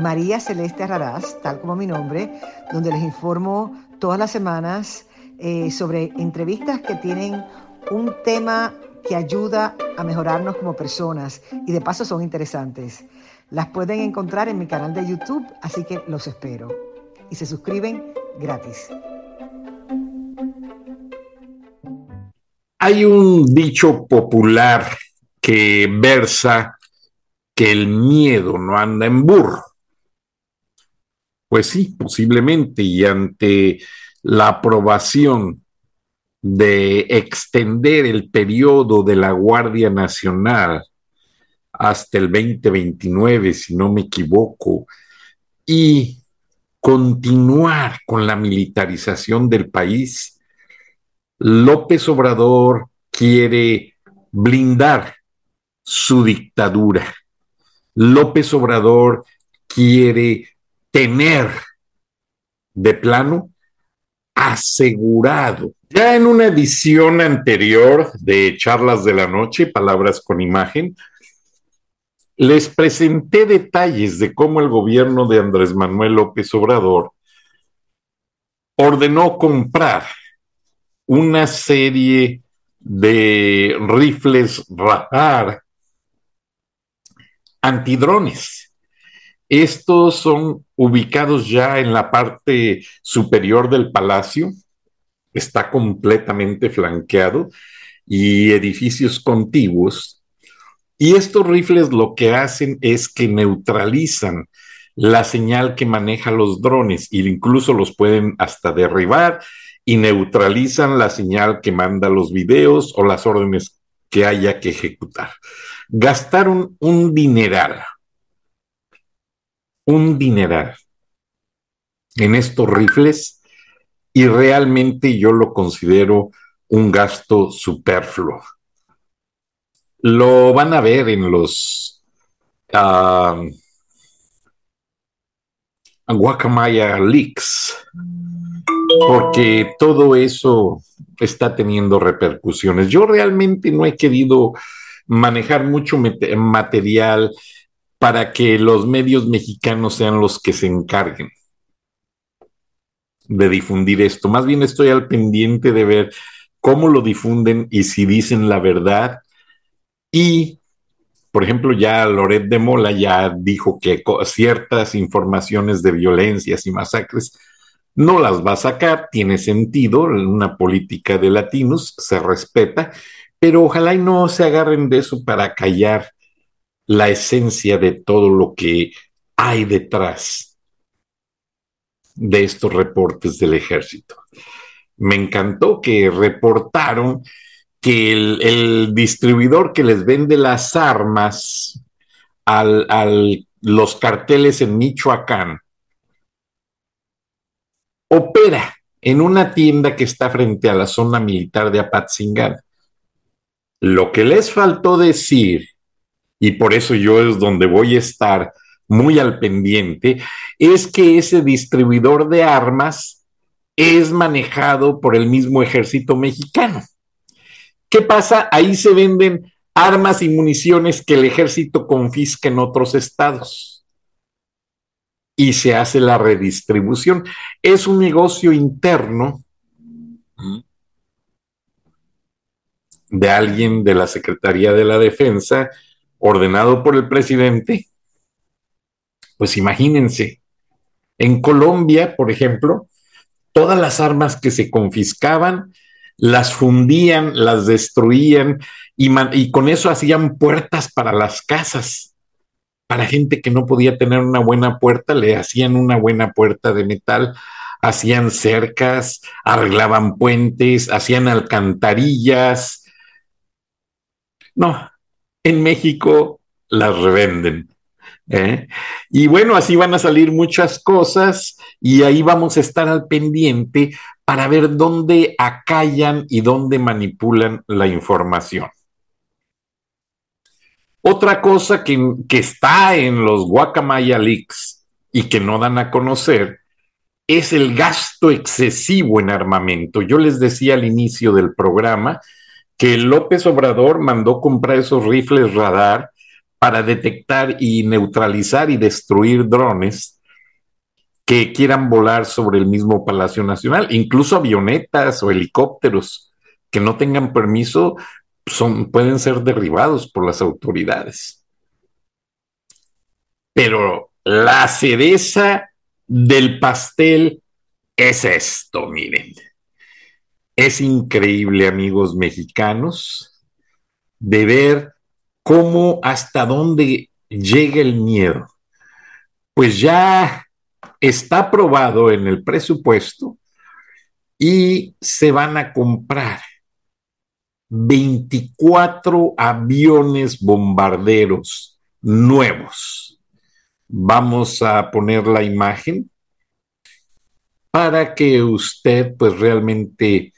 María Celeste Raraz, tal como mi nombre, donde les informo todas las semanas eh, sobre entrevistas que tienen un tema que ayuda a mejorarnos como personas y de paso son interesantes. Las pueden encontrar en mi canal de YouTube, así que los espero. Y se suscriben gratis. Hay un dicho popular que versa que el miedo no anda en burro. Pues sí, posiblemente, y ante la aprobación de extender el periodo de la Guardia Nacional hasta el 2029, si no me equivoco, y continuar con la militarización del país, López Obrador quiere blindar su dictadura. López Obrador quiere tener de plano asegurado. Ya en una edición anterior de Charlas de la Noche, Palabras con Imagen, les presenté detalles de cómo el gobierno de Andrés Manuel López Obrador ordenó comprar una serie de rifles radar antidrones. Estos son ubicados ya en la parte superior del palacio, está completamente flanqueado y edificios contiguos. Y estos rifles lo que hacen es que neutralizan la señal que maneja los drones e incluso los pueden hasta derribar y neutralizan la señal que manda los videos o las órdenes que haya que ejecutar. Gastaron un dineral, un dineral en estos rifles y realmente yo lo considero un gasto superfluo. Lo van a ver en los uh, Guacamaya Leaks porque todo eso está teniendo repercusiones. Yo realmente no he querido manejar mucho material para que los medios mexicanos sean los que se encarguen de difundir esto. Más bien estoy al pendiente de ver cómo lo difunden y si dicen la verdad. Y, por ejemplo, ya Loret de Mola ya dijo que ciertas informaciones de violencias y masacres no las va a sacar, tiene sentido, una política de latinos, se respeta, pero ojalá y no se agarren de eso para callar la esencia de todo lo que hay detrás de estos reportes del ejército. Me encantó que reportaron que el, distribuidor que les vende las armas a los carteles en Michoacán opera en una tienda que está frente a la zona militar de Apatzingán. Lo que les faltó decir, y por eso yo es donde voy a estar muy al pendiente, es que ese distribuidor de armas es manejado por el mismo ejército mexicano. ¿Qué pasa? Ahí se venden armas y municiones que el ejército confisca en otros estados y se hace la redistribución. Es un negocio interno de alguien de la Secretaría de la Defensa, ordenado por el presidente. Pues imagínense, en Colombia, por ejemplo, todas las armas que se confiscaban, las fundían, las destruían y, con eso hacían puertas para las casas para gente que no podía tener una buena puerta, le hacían una buena puerta de metal, hacían cercas, arreglaban puentes, hacían alcantarillas. No, en México las revenden. ¿eh? Y bueno, así van a salir muchas cosas y ahí vamos a estar al pendiente para ver dónde acallan y dónde manipulan la información. Otra cosa que, que está en los Guacamaya Leaks y que no dan a conocer es el gasto excesivo en armamento. Yo les decía al inicio del programa que López Obrador mandó comprar esos rifles radar para detectar y neutralizar y destruir drones que quieran volar sobre el mismo Palacio Nacional, incluso avionetas o helicópteros que no tengan permiso son, pueden ser derribados por las autoridades. Pero la cereza del pastel es esto, miren. Es increíble, amigos mexicanos, de ver cómo hasta dónde llega el miedo. Pues ya está aprobado en el presupuesto y se van a comprar 24 aviones bombarderos nuevos. Vamos a poner la imagen para que usted pues realmente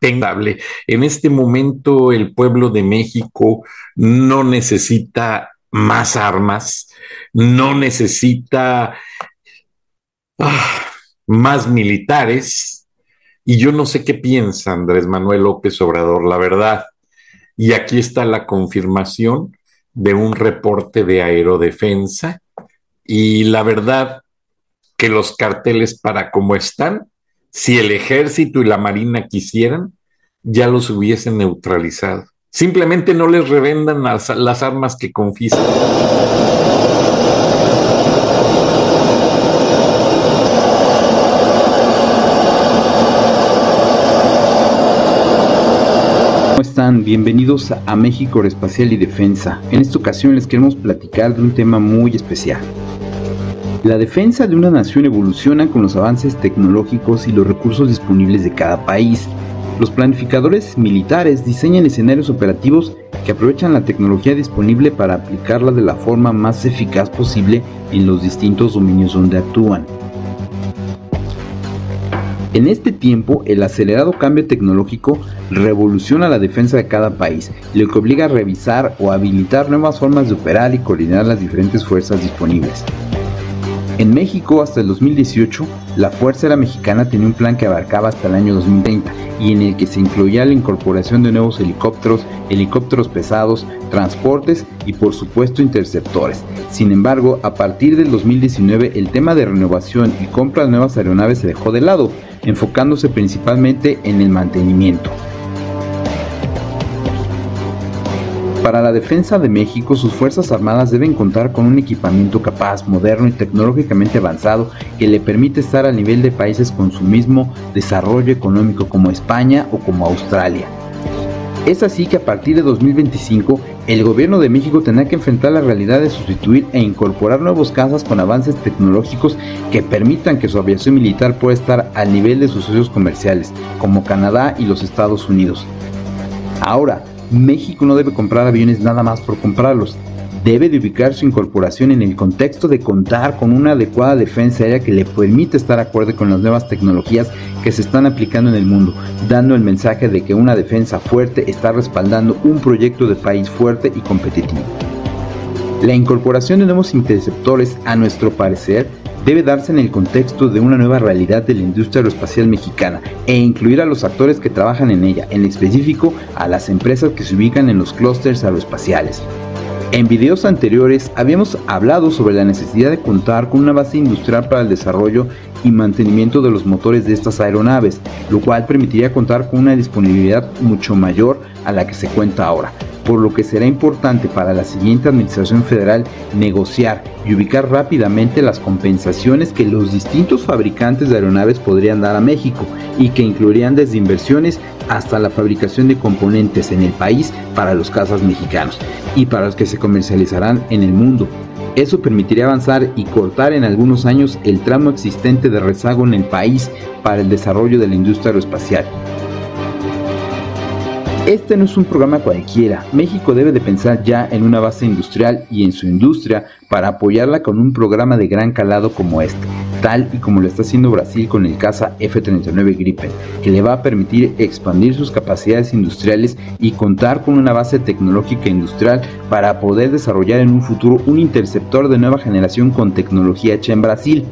En este momento el pueblo de México no necesita más armas, no necesita ah, más militares. Y yo no sé qué piensa Andrés Manuel López Obrador, la verdad. Y aquí está la confirmación de un reporte de aerodefensa. Y la verdad que los carteles para como están, si el ejército y la marina quisieran, ya los hubiesen neutralizado. Simplemente no les revendan las, armas que confiscan. ¿Cómo están? Bienvenidos a México Espacial y Defensa. En esta ocasión les queremos platicar de un tema muy especial. La defensa de una nación evoluciona con los avances tecnológicos y los recursos disponibles de cada país. Los planificadores militares diseñan escenarios operativos que aprovechan la tecnología disponible para aplicarla de la forma más eficaz posible en los distintos dominios donde actúan. En este tiempo, el acelerado cambio tecnológico revoluciona la defensa de cada país, lo que obliga a revisar o habilitar nuevas formas de operar y coordinar las diferentes fuerzas disponibles. En México, hasta el 2018, la Fuerza Aérea Mexicana tenía un plan que abarcaba hasta el año 2030 y en el que se incluía la incorporación de nuevos helicópteros, helicópteros pesados, transportes y por supuesto interceptores. Sin embargo, a partir del 2019 el tema de renovación y compra de nuevas aeronaves se dejó de lado, enfocándose principalmente en el mantenimiento. Para la defensa de México, sus Fuerzas Armadas deben contar con un equipamiento capaz, moderno y tecnológicamente avanzado que le permite estar al nivel de países con su mismo desarrollo económico como España o como Australia. Es así que a partir de 2025, el gobierno de México tendrá que enfrentar la realidad de sustituir e incorporar nuevos casas con avances tecnológicos que permitan que su aviación militar pueda estar al nivel de sus socios comerciales, como Canadá y los Estados Unidos. Ahora, México no debe comprar aviones nada más por comprarlos. Debe de ubicar su incorporación en el contexto de contar con una adecuada defensa aérea que le permite estar acorde con las nuevas tecnologías que se están aplicando en el mundo, dando el mensaje de que una defensa fuerte está respaldando un proyecto de país fuerte y competitivo. La incorporación de nuevos interceptores, a nuestro parecer, debe darse en el contexto de una nueva realidad de la industria aeroespacial mexicana e incluir a los actores que trabajan en ella, en específico a las empresas que se ubican en los clústeres aeroespaciales. En videos anteriores habíamos hablado sobre la necesidad de contar con una base industrial para el desarrollo y mantenimiento de los motores de estas aeronaves, lo cual permitiría contar con una disponibilidad mucho mayor a la que se cuenta ahora, por lo que será importante para la siguiente Administración Federal negociar y ubicar rápidamente las compensaciones que los distintos fabricantes de aeronaves podrían dar a México y que incluirían desde inversiones hasta la fabricación de componentes en el país para los casas mexicanos y para los que se comercializarán en el mundo. Eso permitiría avanzar y cortar en algunos años el tramo existente de rezago en el país para el desarrollo de la industria aeroespacial. Este no es un programa cualquiera. México debe de pensar ya en una base industrial y en su industria para apoyarla con un programa de gran calado como este, tal y como lo está haciendo Brasil con el caza F-39 Gripen, que le va a permitir expandir sus capacidades industriales y contar con una base tecnológica industrial para poder desarrollar en un futuro un interceptor de nueva generación con tecnología hecha en Brasil.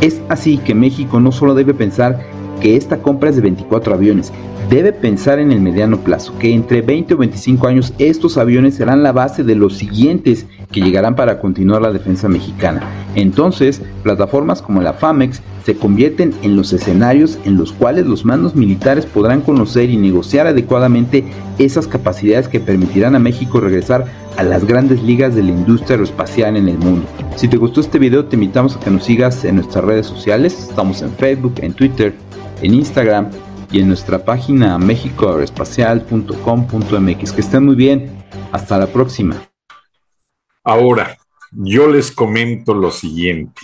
Es así que México no solo debe pensar que esta compra es de 24 aviones, debe pensar en el mediano plazo, que entre 20 o 25 años estos aviones serán la base de los siguientes que llegarán para continuar la defensa mexicana. Entonces, plataformas como la FAMEX se convierten en los escenarios en los cuales los mandos militares podrán conocer y negociar adecuadamente esas capacidades que permitirán a México regresar a las grandes ligas de la industria aeroespacial en el mundo. Si te gustó este video te invitamos a que nos sigas en nuestras redes sociales, estamos en Facebook, en Twitter, en Instagram y en nuestra página mexicoaeroespacial.com.mx. Que estén muy bien. Hasta la próxima. Ahora, yo les comento lo siguiente.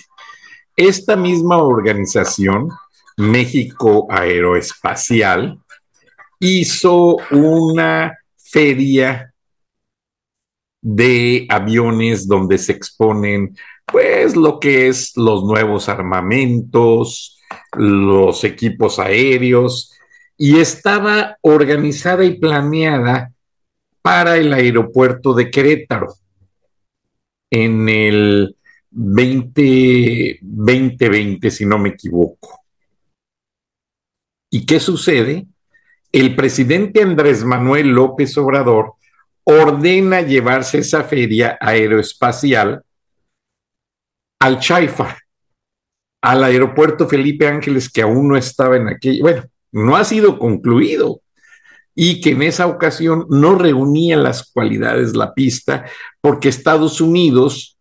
Esta misma organización, México Aeroespacial, hizo una feria de aviones donde se exponen pues lo que es los nuevos armamentos, los equipos aéreos, y estaba organizada y planeada para el aeropuerto de Querétaro en el 2020, si no me equivoco. ¿Y qué sucede? El presidente Andrés Manuel López Obrador ordena llevarse esa feria aeroespacial al Chaifa, al aeropuerto Felipe Ángeles, que aún no estaba en aquella, bueno, no ha sido concluido y que en esa ocasión no reunía las cualidades la pista porque Estados Unidos,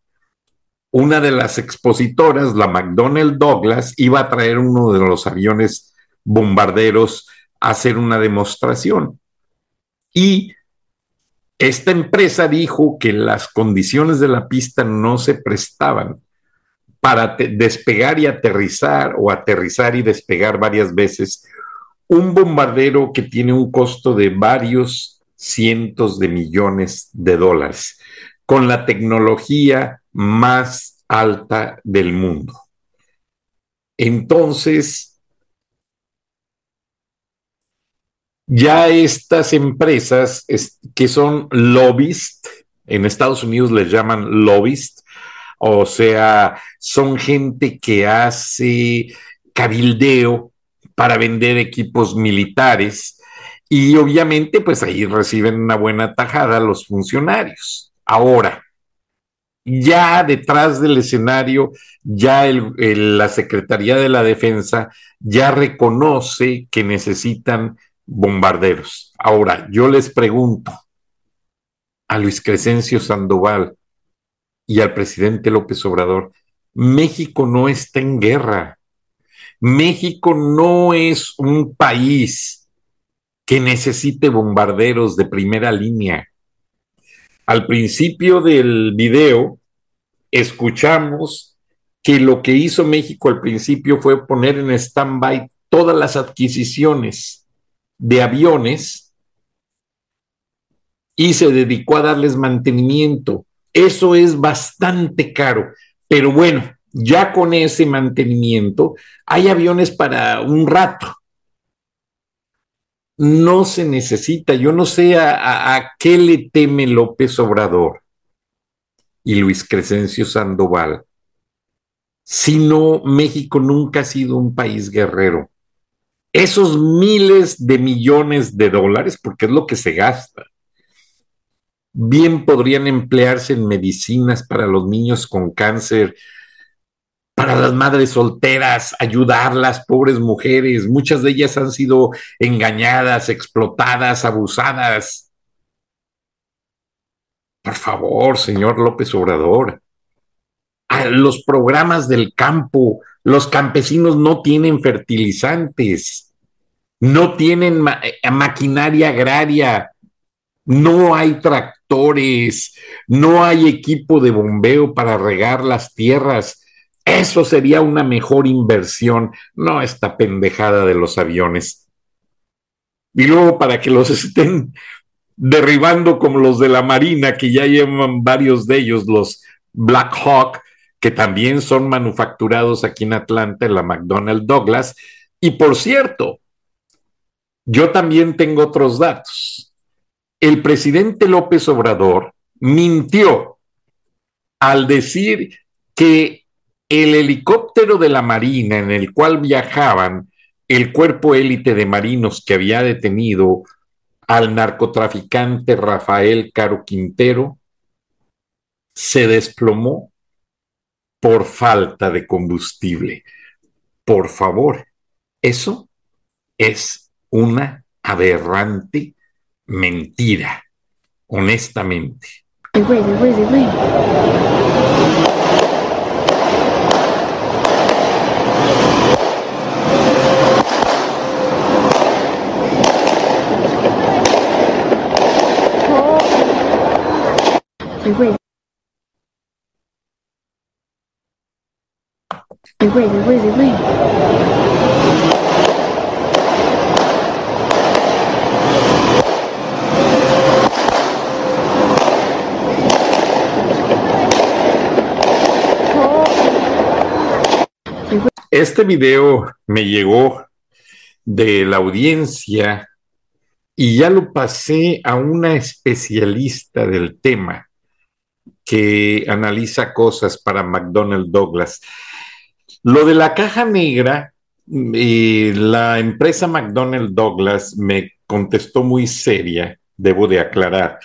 una de las expositoras, la McDonnell Douglas, iba a traer uno de los aviones bombarderos a hacer una demostración. Y esta empresa dijo que las condiciones de la pista no se prestaban para despegar y aterrizar o aterrizar y despegar varias veces un bombardero que tiene un costo de varios cientos de millones de dólares, con la tecnología más alta del mundo. Entonces, ya estas empresas que son lobbyist, en Estados Unidos les llaman lobbyist, o sea, son gente que hace cabildeo para vender equipos militares y obviamente pues ahí reciben una buena tajada los funcionarios. Ahora, ya detrás del escenario, ya la Secretaría de la Defensa ya reconoce que necesitan bombarderos. Ahora, yo les pregunto a Luis Crescencio Sandoval y al presidente López Obrador, México no está en guerra. México no es un país que necesite bombarderos de primera línea. Al principio del video escuchamos que lo que hizo México al principio fue poner en stand-by todas las adquisiciones de aviones y se dedicó a darles mantenimiento. Eso es bastante caro, pero bueno, ya con ese mantenimiento hay aviones para un rato. No se necesita, yo no sé a, qué le teme López Obrador y Luis Crescencio Sandoval, sino México nunca ha sido un país guerrero. Esos miles de millones de dólares, porque es lo que se gasta, bien podrían emplearse en medicinas para los niños con cáncer, para las madres solteras, ayudarlas, pobres mujeres. Muchas de ellas han sido engañadas, explotadas, abusadas. Por favor, señor López Obrador, los programas del campo, los campesinos no tienen fertilizantes, no tienen eh, maquinaria agraria, no hay tractores, no hay equipo de bombeo para regar las tierras eso sería una mejor inversión, no esta pendejada de los aviones. y luego para que los estén derribando como los de la Marina, que ya llevan varios de ellos, los Black Hawk, que también son manufacturados aquí en Atlanta, en la McDonnell Douglas. Y por cierto, yo también tengo otros datos. El presidente López Obrador mintió al decir que el helicóptero de la Marina en el cual viajaban el cuerpo élite de marinos que había detenido al narcotraficante Rafael Caro Quintero se desplomó por falta de combustible. Por favor, eso es una aberrante mentira, honestamente. Este video me llegó de la audiencia y ya lo pasé a una especialista del tema que analiza cosas para McDonnell Douglas. Lo de la caja negra, eh, la empresa McDonnell Douglas me contestó muy seria, debo de aclarar.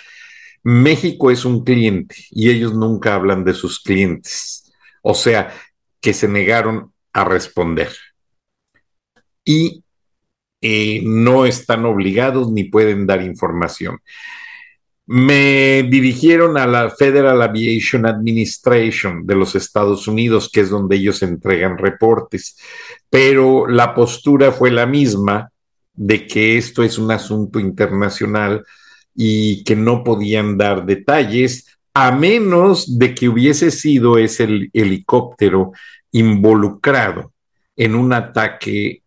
México es un cliente y ellos nunca hablan de sus clientes. O sea, que se negaron a responder. Y eh, no están obligados ni pueden dar información me dirigieron a la Federal Aviation Administration de los Estados Unidos, que es donde ellos entregan reportes, pero la postura fue la misma de que esto es un asunto internacional y que no podían dar detalles a menos de que hubiese sido ese helicóptero involucrado en un ataque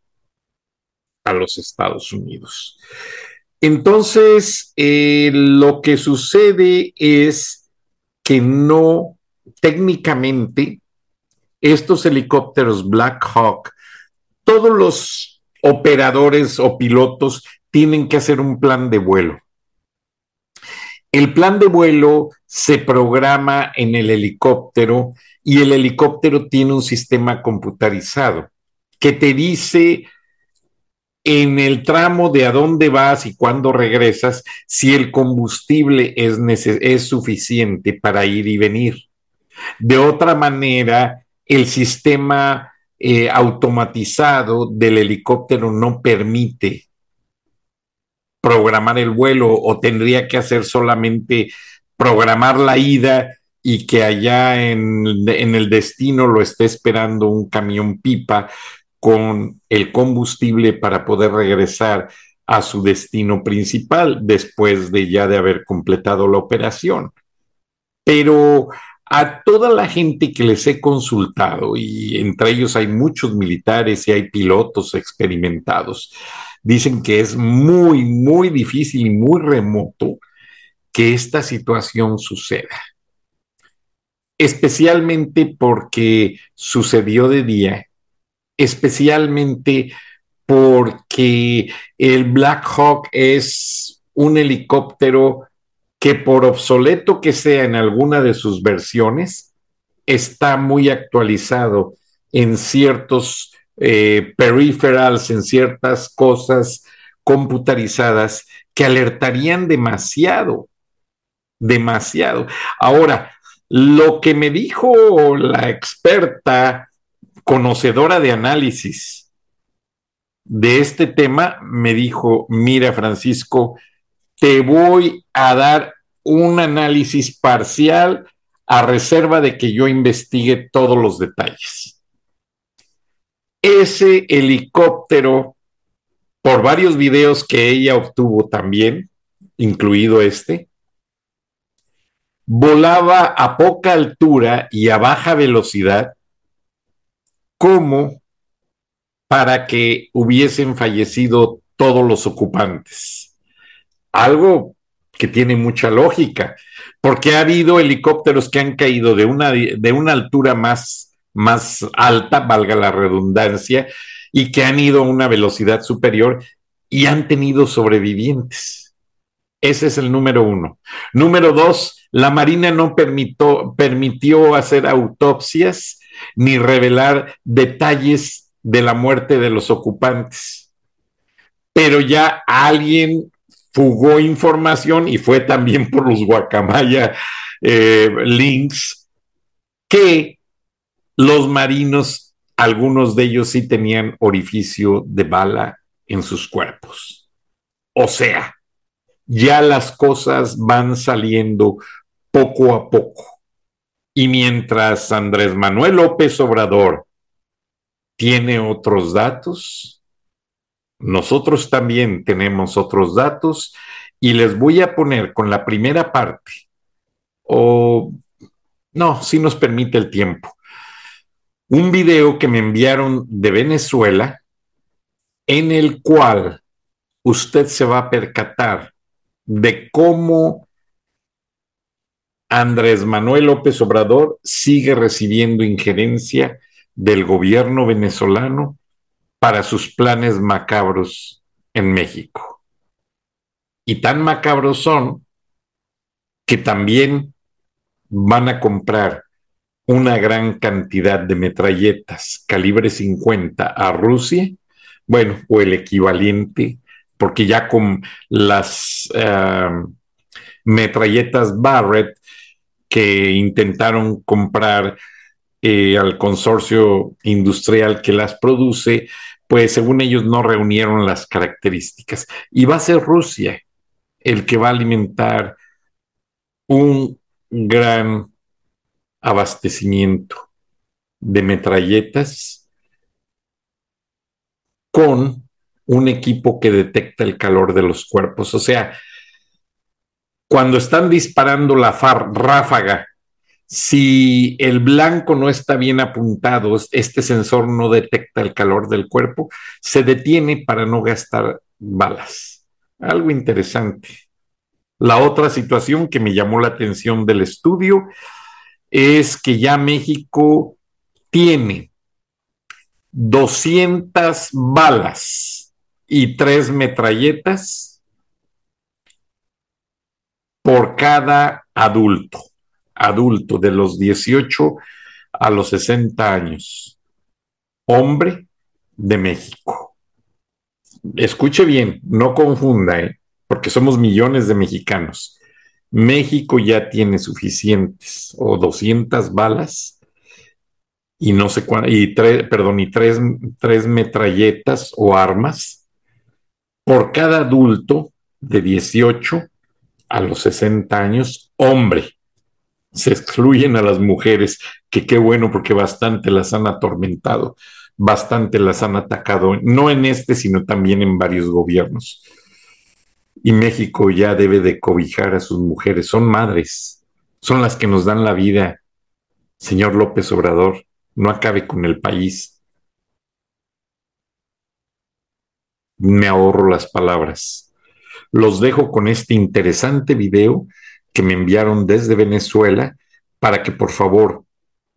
a los Estados Unidos. Entonces, eh, lo que sucede es que no, técnicamente, estos helicópteros Black Hawk, todos los operadores o pilotos tienen que hacer un plan de vuelo. El plan de vuelo se programa en el helicóptero y el helicóptero tiene un sistema computarizado que te dice en el tramo de a dónde vas y cuándo regresas, si el combustible es, es suficiente para ir y venir. De otra manera, el sistema eh, automatizado del helicóptero no permite programar el vuelo o tendría que hacer solamente programar la ida y que allá en, en, el destino lo esté esperando un camión pipa con el combustible para poder regresar a su destino principal después de ya de haber completado la operación. Pero a toda la gente que les he consultado, y entre ellos hay muchos militares y hay pilotos experimentados, dicen que es muy, muy difícil y muy remoto que esta situación suceda. Especialmente porque sucedió de día especialmente porque el Black Hawk es un helicóptero que por obsoleto que sea en alguna de sus versiones, está muy actualizado en ciertos eh, peripherals, en ciertas cosas computarizadas que alertarían demasiado, demasiado. Ahora, lo que me dijo la experta conocedora de análisis de este tema, me dijo, mira Francisco, te voy a dar un análisis parcial a reserva de que yo investigue todos los detalles. Ese helicóptero, por varios videos que ella obtuvo también, incluido este, volaba a poca altura y a baja velocidad como para que hubiesen fallecido todos los ocupantes. Algo que tiene mucha lógica, porque ha habido helicópteros que han caído de una, de una altura más, más alta, valga la redundancia, y que han ido a una velocidad superior y han tenido sobrevivientes. Ese es el número uno. Número dos, la Marina no permitió, permitió hacer autopsias ni revelar detalles de la muerte de los ocupantes. Pero ya alguien fugó información y fue también por los guacamaya eh, links que los marinos, algunos de ellos sí tenían orificio de bala en sus cuerpos. O sea, ya las cosas van saliendo poco a poco. Y mientras Andrés Manuel López Obrador tiene otros datos, nosotros también tenemos otros datos y les voy a poner con la primera parte, o no, si nos permite el tiempo, un video que me enviaron de Venezuela en el cual usted se va a percatar de cómo Andrés Manuel López Obrador sigue recibiendo injerencia del gobierno venezolano para sus planes macabros en México. Y tan macabros son que también van a comprar una gran cantidad de metralletas calibre 50 a Rusia, bueno, o el equivalente, porque ya con las eh, metralletas Barrett que intentaron comprar eh, al consorcio industrial que las produce, pues según ellos no reunieron las características. Y va a ser Rusia el que va a alimentar un gran abastecimiento de metralletas con un equipo que detecta el calor de los cuerpos. O sea, cuando están disparando la ráfaga, si el blanco no está bien apuntado, este sensor no detecta el calor del cuerpo, se detiene para no gastar balas. Algo interesante. La otra situación que me llamó la atención del estudio es que ya México tiene 200 balas y tres metralletas por cada adulto, adulto de los 18 a los 60 años, hombre de México. Escuche bien, no confunda, ¿eh? porque somos millones de mexicanos. México ya tiene suficientes o 200 balas y no sé cuántas, y tres, perdón, y tres, tres metralletas o armas por cada adulto de 18 a los 60 años, hombre. Se excluyen a las mujeres, que qué bueno porque bastante las han atormentado, bastante las han atacado, no en este, sino también en varios gobiernos. Y México ya debe de cobijar a sus mujeres, son madres, son las que nos dan la vida. Señor López Obrador, no acabe con el país. Me ahorro las palabras. Los dejo con este interesante video que me enviaron desde Venezuela para que por favor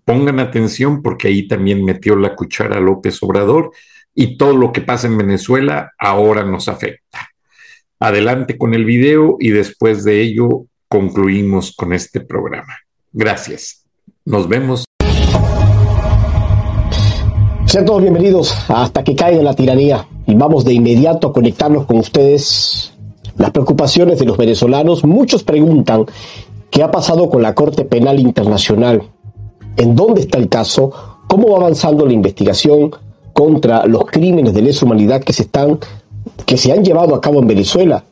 pongan atención porque ahí también metió la cuchara López Obrador y todo lo que pasa en Venezuela ahora nos afecta. Adelante con el video y después de ello concluimos con este programa. Gracias. Nos vemos. Sean todos bienvenidos a Hasta que caiga la tiranía y vamos de inmediato a conectarnos con ustedes las preocupaciones de los venezolanos, muchos preguntan qué ha pasado con la Corte Penal Internacional, en dónde está el caso, cómo va avanzando la investigación contra los crímenes de lesa humanidad que se están que se han llevado a cabo en Venezuela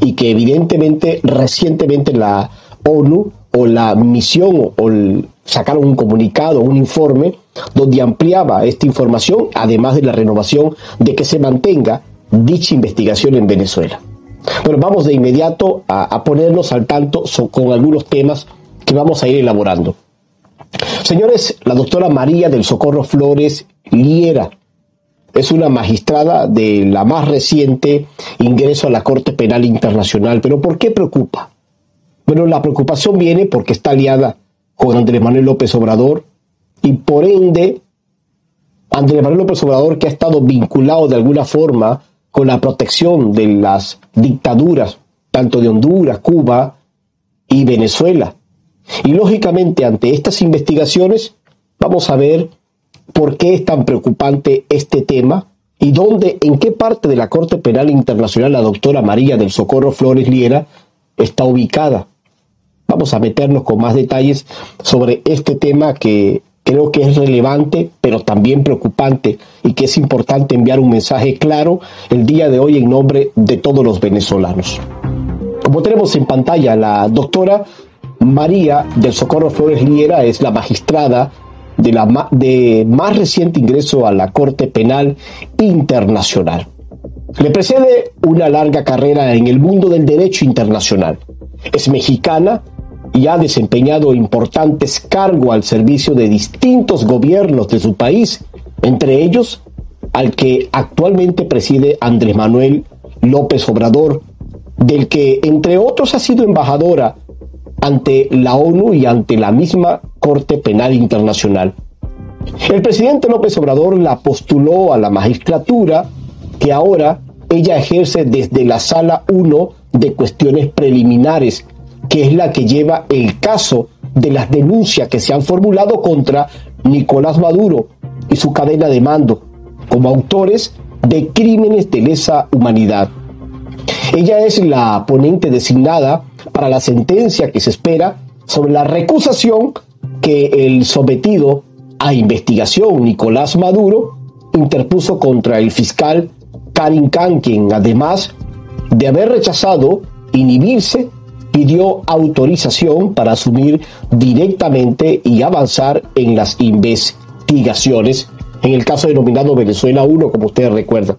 y que evidentemente recientemente la ONU o la misión o sacaron un comunicado, un informe donde ampliaba esta información, además de la renovación de que se mantenga dicha investigación en Venezuela. Bueno, vamos de inmediato a, ponernos al tanto con algunos temas que vamos a ir elaborando. Señores, la doctora María del Socorro Flores Liera es una magistrada de la más reciente ingreso a la Corte Penal Internacional. Pero ¿por qué preocupa? Bueno, la preocupación viene porque está aliada con Andrés Manuel López Obrador y por ende Andrés Manuel López Obrador que ha estado vinculado de alguna forma con la protección de las dictaduras, tanto de Honduras, Cuba y Venezuela. Y lógicamente ante estas investigaciones vamos a ver por qué es tan preocupante este tema y dónde, en qué parte de la Corte Penal Internacional la doctora María del Socorro Flores Liera está ubicada. Vamos a meternos con más detalles sobre este tema que creo que es relevante, pero también preocupante y que es importante enviar un mensaje claro el día de hoy en nombre de todos los venezolanos. Como tenemos en pantalla, la doctora María del Socorro Flores Liera es la magistrada de, de más reciente ingreso a la Corte Penal Internacional. Le precede una larga carrera en el mundo del derecho internacional. Es mexicana y ha desempeñado importantes cargos al servicio de distintos gobiernos de su país, entre ellos al que actualmente preside Andrés Manuel López Obrador, del que entre otros ha sido embajadora ante la ONU y ante la misma Corte Penal Internacional. El presidente López Obrador la postuló a la magistratura que ahora ella ejerce desde la Sala 1 de cuestiones preliminares, que es la que lleva el caso de las denuncias que se han formulado contra Nicolás Maduro y su cadena de mando como autores de crímenes de lesa humanidad. Ella es la ponente designada para la sentencia que se espera sobre la recusación que el sometido a investigación Nicolás Maduro interpuso contra el fiscal Karim Khan, quien además de haber rechazado inhibirse, pidió autorización para asumir directamente y avanzar en las investigaciones, en el caso denominado Venezuela 1, como ustedes recuerdan.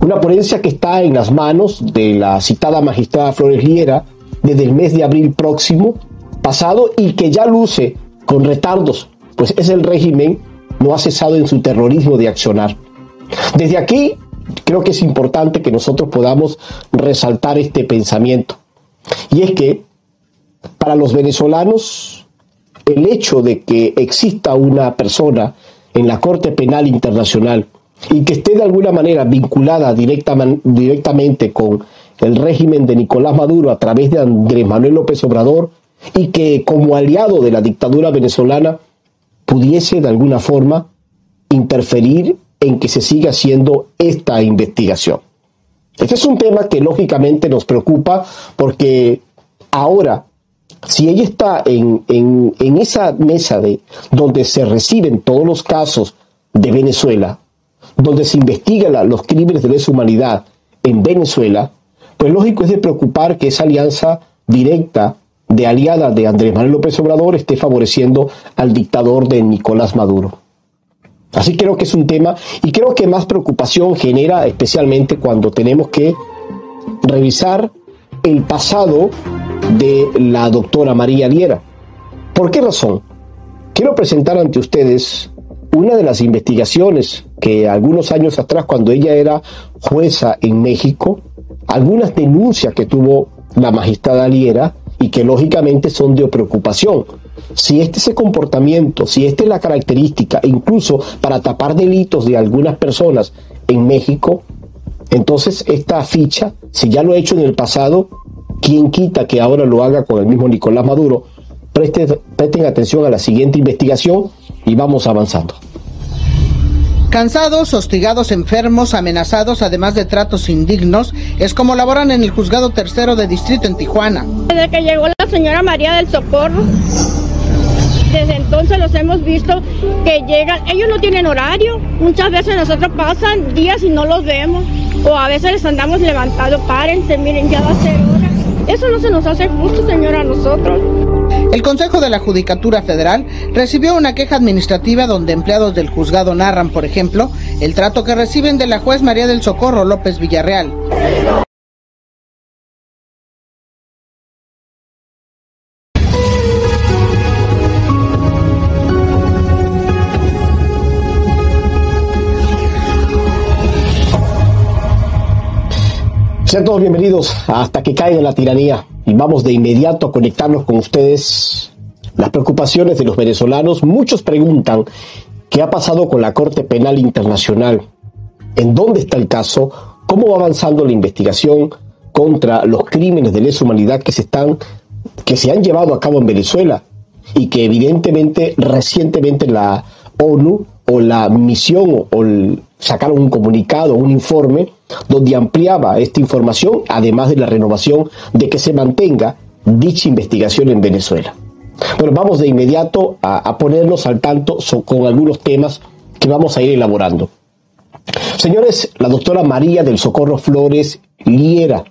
Una ponencia que está en las manos de la citada magistrada Flores Liera desde el mes de abril próximo pasado y que ya luce con retardos, pues es el régimen no ha cesado en su terrorismo de accionar. Desde aquí creo que es importante que nosotros podamos resaltar este pensamiento. Y es que para los venezolanos el hecho de que exista una persona en la Corte Penal Internacional y que esté de alguna manera vinculada directamente con el régimen de Nicolás Maduro a través de Andrés Manuel López Obrador y que como aliado de la dictadura venezolana pudiese de alguna forma interferir en que se siga haciendo esta investigación. Este es un tema que lógicamente nos preocupa porque ahora, si ella está en, en esa mesa de donde se reciben todos los casos de Venezuela, donde se investigan los crímenes de lesa humanidad en Venezuela, pues lógico es de preocupar que esa alianza directa de aliada de Andrés Manuel López Obrador esté favoreciendo al dictador de Nicolás Maduro. Así creo que es un tema y creo que más preocupación genera especialmente cuando tenemos que revisar el pasado de la doctora María Liera. ¿Por qué razón? Quiero presentar ante ustedes una de las investigaciones que algunos años atrás, cuando ella era jueza en México, algunas denuncias que tuvo la magistrada Liera y que lógicamente son de preocupación. Si este es el comportamiento, si esta es la característica, incluso para tapar delitos de algunas personas en México, entonces esta ficha, si ya lo ha hecho en el pasado, ¿quién quita que ahora lo haga con el mismo Nicolás Maduro? Presten atención a la siguiente investigación y vamos avanzando. Cansados, hostigados, enfermos, amenazados, además de tratos indignos, es como laboran en el juzgado tercero de distrito en Tijuana. Desde que llegó la señora María del Socorro, desde entonces los hemos visto que llegan, ellos no tienen horario, muchas veces nosotros pasan días y no los vemos, o a veces les andamos levantando, párense, miren, ya va a ser hora. Eso no se nos hace justo, señora, a nosotros. El Consejo de la Judicatura Federal recibió una queja administrativa donde empleados del juzgado narran, por ejemplo, el trato que reciben de la juez María del Socorro López Villarreal. Sean todos bienvenidos hasta que caiga la tiranía. Y vamos de inmediato a conectarnos con ustedes. Las preocupaciones de los venezolanos, muchos preguntan qué ha pasado con la Corte Penal Internacional, en dónde está el caso, cómo va avanzando la investigación contra los crímenes de lesa humanidad que se están que se han llevado a cabo en Venezuela y que evidentemente recientemente la ONU o la misión o sacaron un comunicado, un informe donde ampliaba esta información, además de la renovación de que se mantenga dicha investigación en Venezuela. Bueno, vamos de inmediato a, ponernos al tanto con algunos temas que vamos a ir elaborando. Señores, la doctora María del Socorro Flores Liera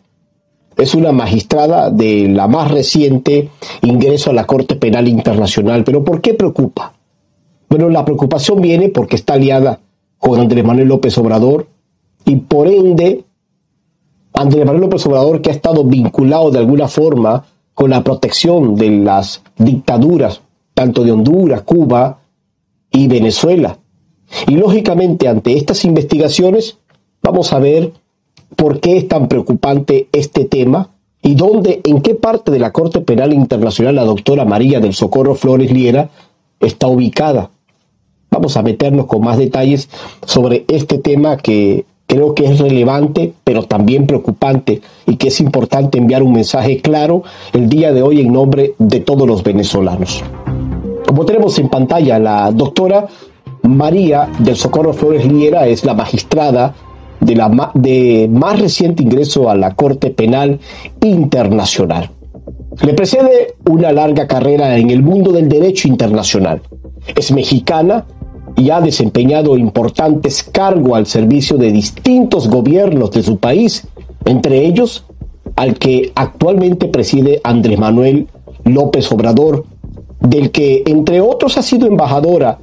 es una magistrada de la más reciente ingreso a la Corte Penal Internacional. Pero ¿por qué preocupa? Bueno, la preocupación viene porque está aliada con Andrés Manuel López Obrador y por ende Andrés Manuel López Obrador que ha estado vinculado de alguna forma con la protección de las dictaduras, tanto de Honduras, Cuba y Venezuela. Y lógicamente ante estas investigaciones vamos a ver por qué es tan preocupante este tema y dónde, en qué parte de la Corte Penal Internacional la doctora María del Socorro Flores Liera está ubicada. Vamos a meternos con más detalles sobre este tema que creo que es relevante, pero también preocupante y que es importante enviar un mensaje claro el día de hoy en nombre de todos los venezolanos. Como tenemos en pantalla, la doctora María del Socorro Flores Liera es la magistrada de, la, de más reciente ingreso a la Corte Penal Internacional. Le precede una larga carrera en el mundo del derecho internacional. Es mexicana y ha desempeñado importantes cargos al servicio de distintos gobiernos de su país, entre ellos al que actualmente preside Andrés Manuel López Obrador, del que entre otros ha sido embajadora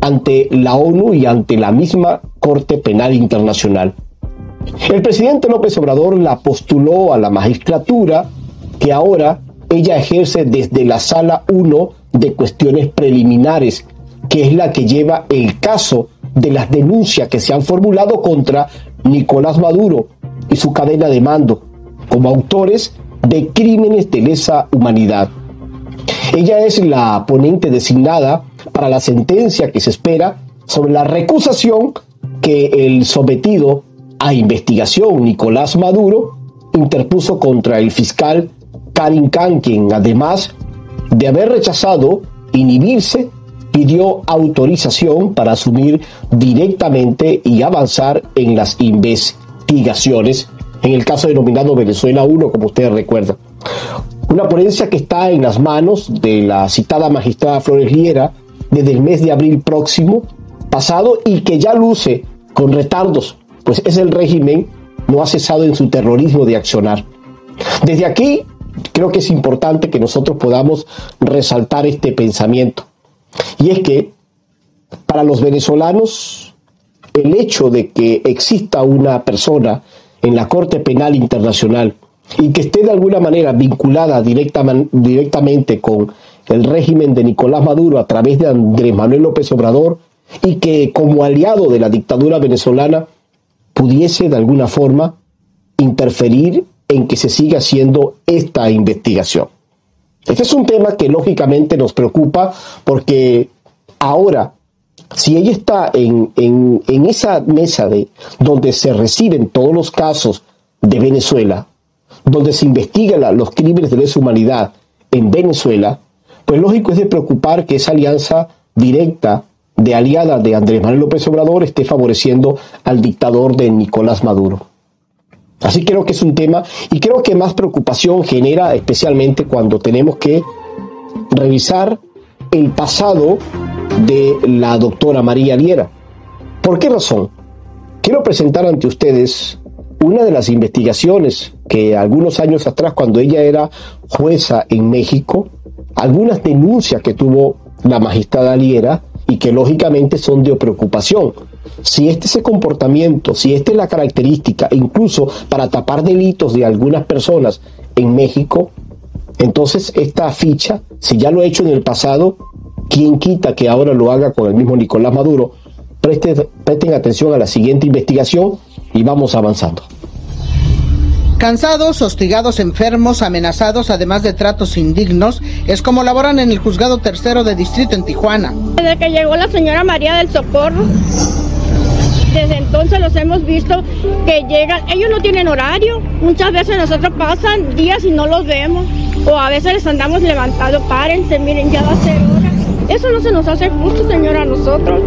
ante la ONU y ante la misma Corte Penal Internacional. El presidente López Obrador la postuló a la magistratura que ahora ella ejerce desde la sala 1 de cuestiones preliminares, que es la que lleva el caso de las denuncias que se han formulado contra Nicolás Maduro y su cadena de mando como autores de crímenes de lesa humanidad. Ella es la ponente designada para la sentencia que se espera sobre la recusación que el sometido a investigación Nicolás Maduro interpuso contra el fiscal Karim Khan, quien además de haber rechazado inhibirse, pidió autorización para asumir directamente y avanzar en las investigaciones en el caso denominado Venezuela 1, como ustedes recuerdan. Una ponencia que está en las manos de la citada magistrada Flores Liera desde el mes de abril próximo pasado y que ya luce con retardos, pues es el régimen no ha cesado en su terrorismo de accionar. Desde aquí creo que es importante que nosotros podamos resaltar este pensamiento. Y es que para los venezolanos el hecho de que exista una persona en la Corte Penal Internacional y que esté de alguna manera vinculada directamente con el régimen de Nicolás Maduro a través de Andrés Manuel López Obrador y que como aliado de la dictadura venezolana pudiese de alguna forma interferir en que se siga haciendo esta investigación. Este es un tema que lógicamente nos preocupa porque ahora, si ella está en, en esa mesa de donde se reciben todos los casos de Venezuela, donde se investigan los crímenes de lesa humanidad en Venezuela, pues lógico es de preocupar que esa alianza directa de aliada de Andrés Manuel López Obrador esté favoreciendo al dictador de Nicolás Maduro. Así creo que es un tema y creo que más preocupación genera especialmente cuando tenemos que revisar el pasado de la doctora María Liera. ¿Por qué razón? Quiero presentar ante ustedes una de las investigaciones que algunos años atrás, cuando ella era jueza en México, algunas denuncias que tuvo la magistrada Liera y que lógicamente son de preocupación. Si este es el comportamiento, si esta es la característica, incluso para tapar delitos de algunas personas en México, entonces esta ficha, si ya lo ha hecho en el pasado, ¿quién quita que ahora lo haga con el mismo Nicolás Maduro? Presten, presten atención a la siguiente investigación y vamos avanzando. Cansados, hostigados, enfermos, amenazados, además de tratos indignos, es como laboran en el juzgado tercero de distrito en Tijuana. Desde que llegó la señora María del Socorro, desde entonces los hemos visto que llegan, ellos no tienen horario, muchas veces nosotros pasan días y no los vemos, o a veces les andamos levantando, párense, miren, ya va a ser hora. Eso no se nos hace justo, señora, a nosotros.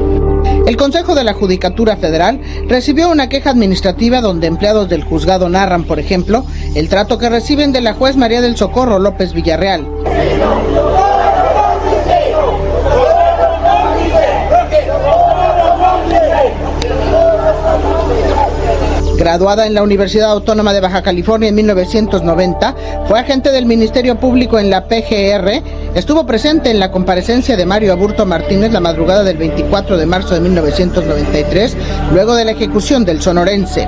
El Consejo de la Judicatura Federal recibió una queja administrativa donde empleados del juzgado narran, por ejemplo, el trato que reciben de la juez María del Socorro López Villarreal. Graduada en la Universidad Autónoma de Baja California en 1990, fue agente del Ministerio Público en la PGR, estuvo presente en la comparecencia de Mario Aburto Martínez la madrugada del 24 de marzo de 1993, luego de la ejecución del sonorense.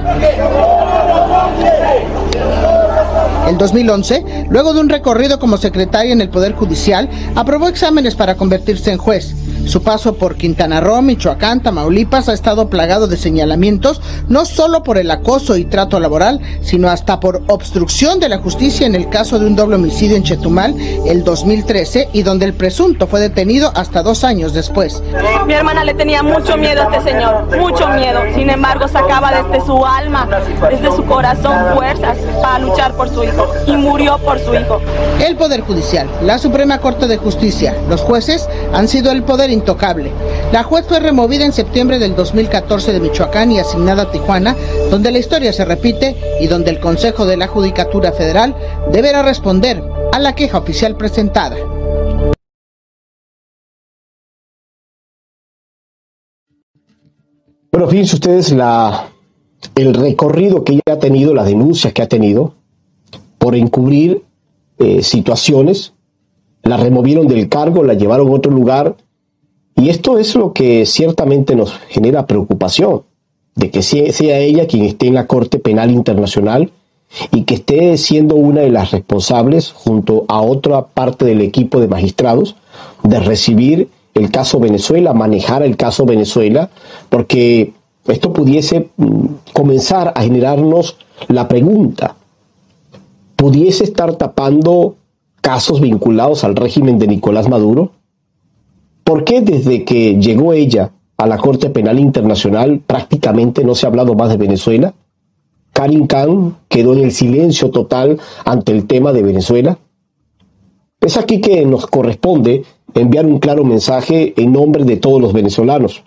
En 2011, luego de un recorrido como secretaria en el Poder Judicial, aprobó exámenes para convertirse en juez. Su paso por Quintana Roo, Michoacán, Tamaulipas ha estado plagado de señalamientos, no solo por el acoso y trato laboral, sino hasta por obstrucción de la justicia en el caso de un doble homicidio en Chetumal el 2013 y donde el presunto fue detenido hasta dos años después. Mi hermana le tenía mucho miedo a este señor, mucho miedo. Sin embargo, sacaba desde su alma, desde su corazón fuerzas para luchar por su hijo y murió por su hijo. El Poder Judicial, la Suprema Corte de Justicia, los jueces han sido el poder intocable. La juez fue removida en septiembre del 2014 de Michoacán y asignada a Tijuana, donde la historia se repite y donde el Consejo de la Judicatura Federal deberá responder a la queja oficial presentada. Bueno, fíjense ustedes la, el recorrido que ella ha tenido, las denuncias que ha tenido por encubrir eh, situaciones, la removieron del cargo, la llevaron a otro lugar y esto es lo que ciertamente nos genera preocupación, de que sea ella quien esté en la Corte Penal Internacional y que esté siendo una de las responsables, junto a otra parte del equipo de magistrados, de recibir el caso Venezuela, manejar el caso Venezuela, porque esto pudiese mm, comenzar a generarnos la pregunta, ¿pudiese estar tapando casos vinculados al régimen de Nicolás Maduro? ¿Por qué desde que llegó ella a la Corte Penal Internacional prácticamente no se ha hablado más de Venezuela? Karim Khan quedó en el silencio total ante el tema de Venezuela. Es aquí que nos corresponde enviar un claro mensaje en nombre de todos los venezolanos.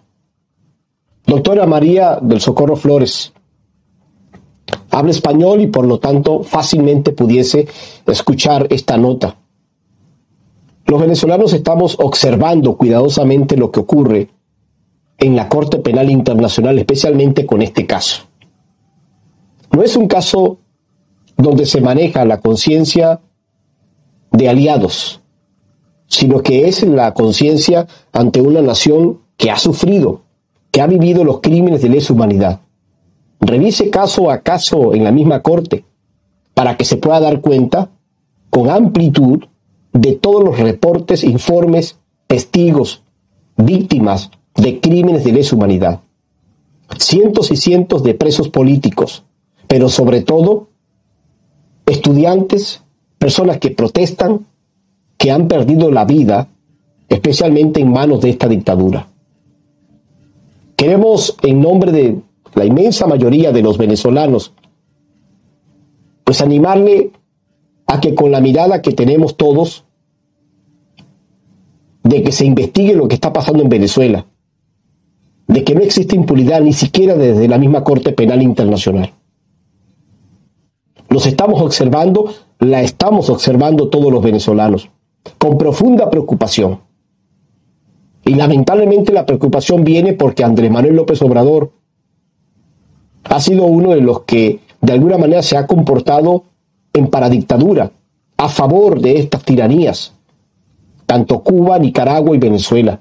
Doctora María del Socorro Flores, habla español y por lo tanto fácilmente pudiese escuchar esta nota. Los venezolanos estamos observando cuidadosamente lo que ocurre en la Corte Penal Internacional, especialmente con este caso. No es un caso donde se maneja la conciencia de aliados, sino que es la conciencia ante una nación que ha sufrido, que ha vivido los crímenes de lesa humanidad. Revise caso a caso en la misma corte para que se pueda dar cuenta con amplitud de todos los reportes, informes, testigos, víctimas de crímenes de lesa humanidad. Cientos y cientos de presos políticos, pero sobre todo estudiantes, personas que protestan, que han perdido la vida, especialmente en manos de esta dictadura. Queremos, en nombre de la inmensa mayoría de los venezolanos, pues animarle a que con la mirada que tenemos todos, de que se investigue lo que está pasando en Venezuela, de que no existe impunidad ni siquiera desde la misma Corte Penal Internacional. Nos estamos observando, la estamos observando todos los venezolanos, con profunda preocupación. Y lamentablemente la preocupación viene porque Andrés Manuel López Obrador ha sido uno de los que de alguna manera se ha comportado en paradictadura, a favor de estas tiranías, tanto Cuba, Nicaragua y Venezuela,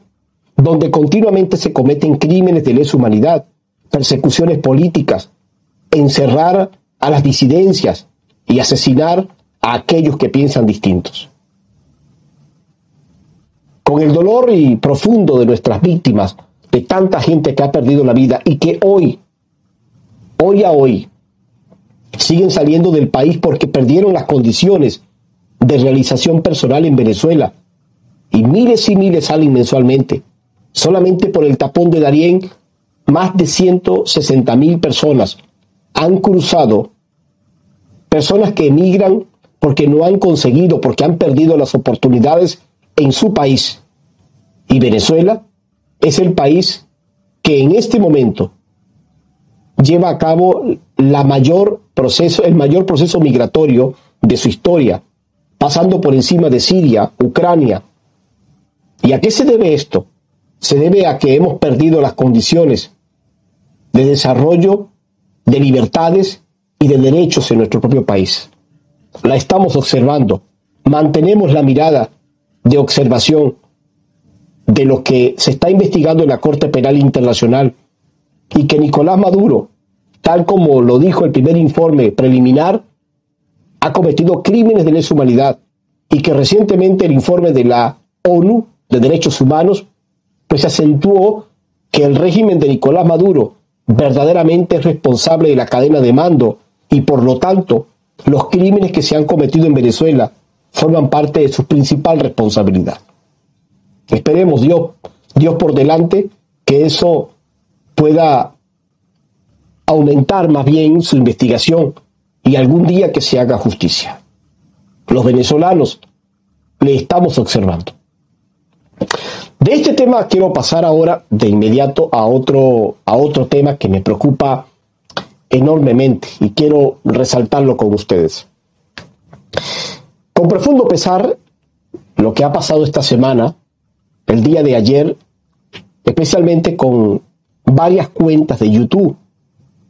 donde continuamente se cometen crímenes de lesa humanidad, persecuciones políticas, encerrar a las disidencias y asesinar a aquellos que piensan distintos. Con el dolor y profundo de nuestras víctimas, de tanta gente que ha perdido la vida y que hoy, hoy a hoy, siguen saliendo del país porque perdieron las condiciones de realización personal en Venezuela. Y miles y miles salen mensualmente. Solamente por el tapón de Darién, más de 160 mil personas han cruzado, personas que emigran porque no han conseguido, porque han perdido las oportunidades en su país. Y Venezuela es el país que en este momento lleva a cabo la mayor proceso, el mayor proceso migratorio de su historia, pasando por encima de Siria, Ucrania. ¿Y a qué se debe esto? Se debe a que hemos perdido las condiciones de desarrollo, de libertades y de derechos en nuestro propio país. La estamos observando. Mantenemos la mirada de observación de lo que se está investigando en la Corte Penal Internacional y que Nicolás Maduro, tal como lo dijo el primer informe preliminar, ha cometido crímenes de lesa humanidad y que recientemente el informe de la ONU de Derechos Humanos pues acentuó que el régimen de Nicolás Maduro verdaderamente es responsable de la cadena de mando y por lo tanto los crímenes que se han cometido en Venezuela forman parte de su principal responsabilidad. Esperemos Dios, Dios por delante, que eso pueda aumentar más bien su investigación y algún día que se haga justicia. Los venezolanos le estamos observando. De este tema quiero pasar ahora de inmediato a otro, a otro tema que me preocupa enormemente y quiero resaltarlo con ustedes. Con profundo pesar, lo que ha pasado esta semana, el día de ayer, especialmente con varias cuentas de YouTube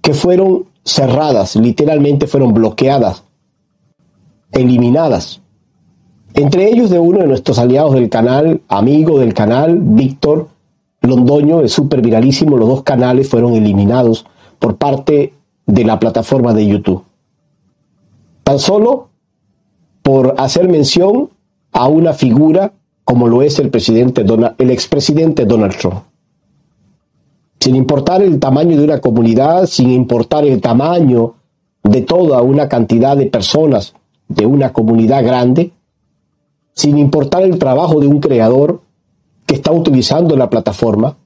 que fueron cerradas, literalmente fueron bloqueadas, eliminadas. Entre ellos de uno de nuestros aliados del canal, amigo del canal, Víctor Londoño, es súper viralísimo, los dos canales fueron eliminados por parte de la plataforma de YouTube. Tan solo por hacer mención a una figura como lo es el presidente el expresidente Donald Trump. Sin importar el tamaño de una comunidad, sin importar el tamaño de toda una cantidad de personas de una comunidad grande, sin importar el trabajo de un creador que está utilizando la plataforma,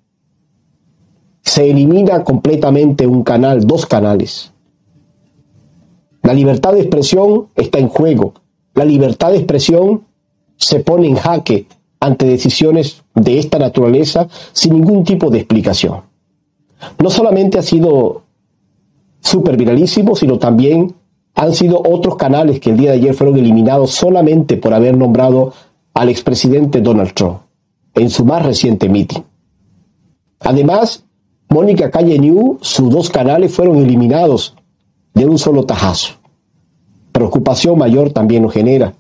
se elimina completamente un canal, dos canales. La libertad de expresión está en juego. La libertad de expresión se pone en jaque ante decisiones de esta naturaleza sin ningún tipo de explicación. No solamente ha sido súper viralísimo, sino también han sido otros canales que el día de ayer fueron eliminados solamente por haber nombrado al expresidente Donald Trump en su más reciente meeting. Además, Mónica Calle New, sus dos canales fueron eliminados de un solo tajazo. Preocupación mayor también nos genera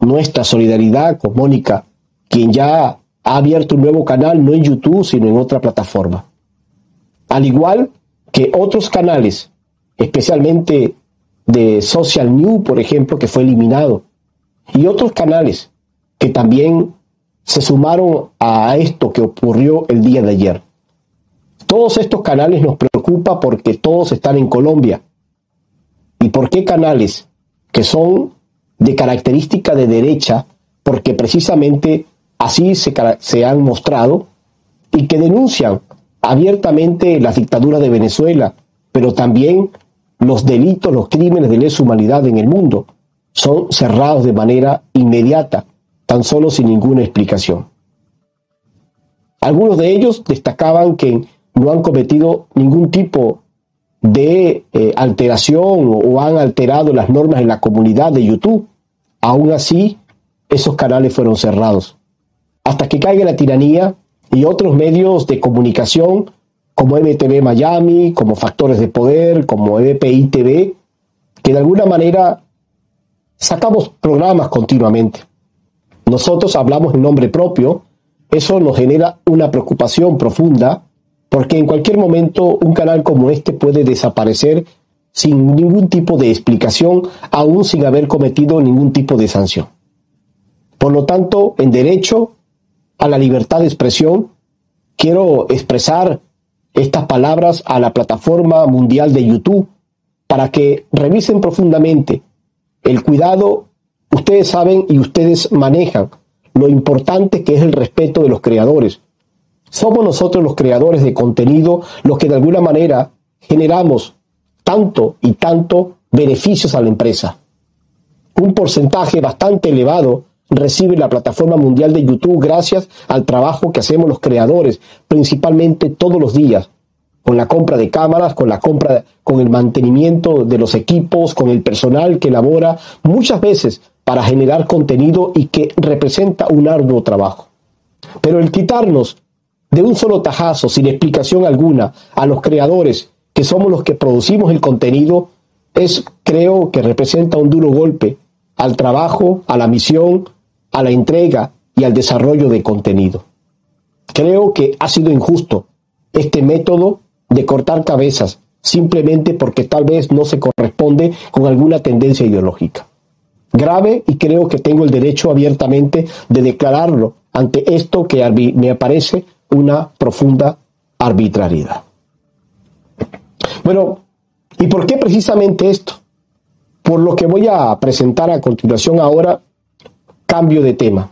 nuestra solidaridad con Mónica, quien ya ha abierto un nuevo canal no en YouTube, sino en otra plataforma. Al igual que otros canales, especialmente de Social News, por ejemplo, que fue eliminado, y otros canales que también se sumaron a esto que ocurrió el día de ayer. Todos estos canales nos preocupa porque todos están en Colombia. ¿Y por qué canales que son de característica de derecha? Porque precisamente así se han mostrado y que denuncian abiertamente la dictadura de Venezuela, pero también los delitos, los crímenes de lesa humanidad en el mundo son cerrados de manera inmediata, tan solo sin ninguna explicación. Algunos de ellos destacaban que no han cometido ningún tipo de eh, alteración o han alterado las normas en la comunidad de YouTube. Aún así, esos canales fueron cerrados. Hasta que caiga la tiranía y otros medios de comunicación como MTV Miami, como Factores de Poder, como EBPI TV, que de alguna manera sacamos programas continuamente. Nosotros hablamos en nombre propio, eso nos genera una preocupación profunda, porque en cualquier momento un canal como este puede desaparecer sin ningún tipo de explicación, aún sin haber cometido ningún tipo de sanción. Por lo tanto, en derecho a la libertad de expresión, quiero expresar estas palabras a la plataforma mundial de YouTube para que revisen profundamente el cuidado, ustedes saben y ustedes manejan lo importante que es el respeto de los creadores. Somos nosotros los creadores de contenido los que de alguna manera generamos tanto y tanto beneficios a la empresa. Un porcentaje bastante elevado recibe la plataforma mundial de YouTube gracias al trabajo que hacemos los creadores, principalmente todos los días, con la compra de cámaras, con la compra, con el mantenimiento de los equipos, con el personal que elabora muchas veces para generar contenido y que representa un arduo trabajo. Pero el quitarnos de un solo tajazo, sin explicación alguna, a los creadores, que somos los que producimos el contenido, es, creo que representa un duro golpe al trabajo, a la misión, a la entrega y al desarrollo de contenido. Creo que ha sido injusto este método de cortar cabezas simplemente porque tal vez no se corresponde con alguna tendencia ideológica. Grave y creo que tengo el derecho abiertamente de declararlo ante esto que me parece una profunda arbitrariedad. Bueno, ¿y por qué precisamente esto? Por lo que voy a presentar a continuación ahora, cambio de tema.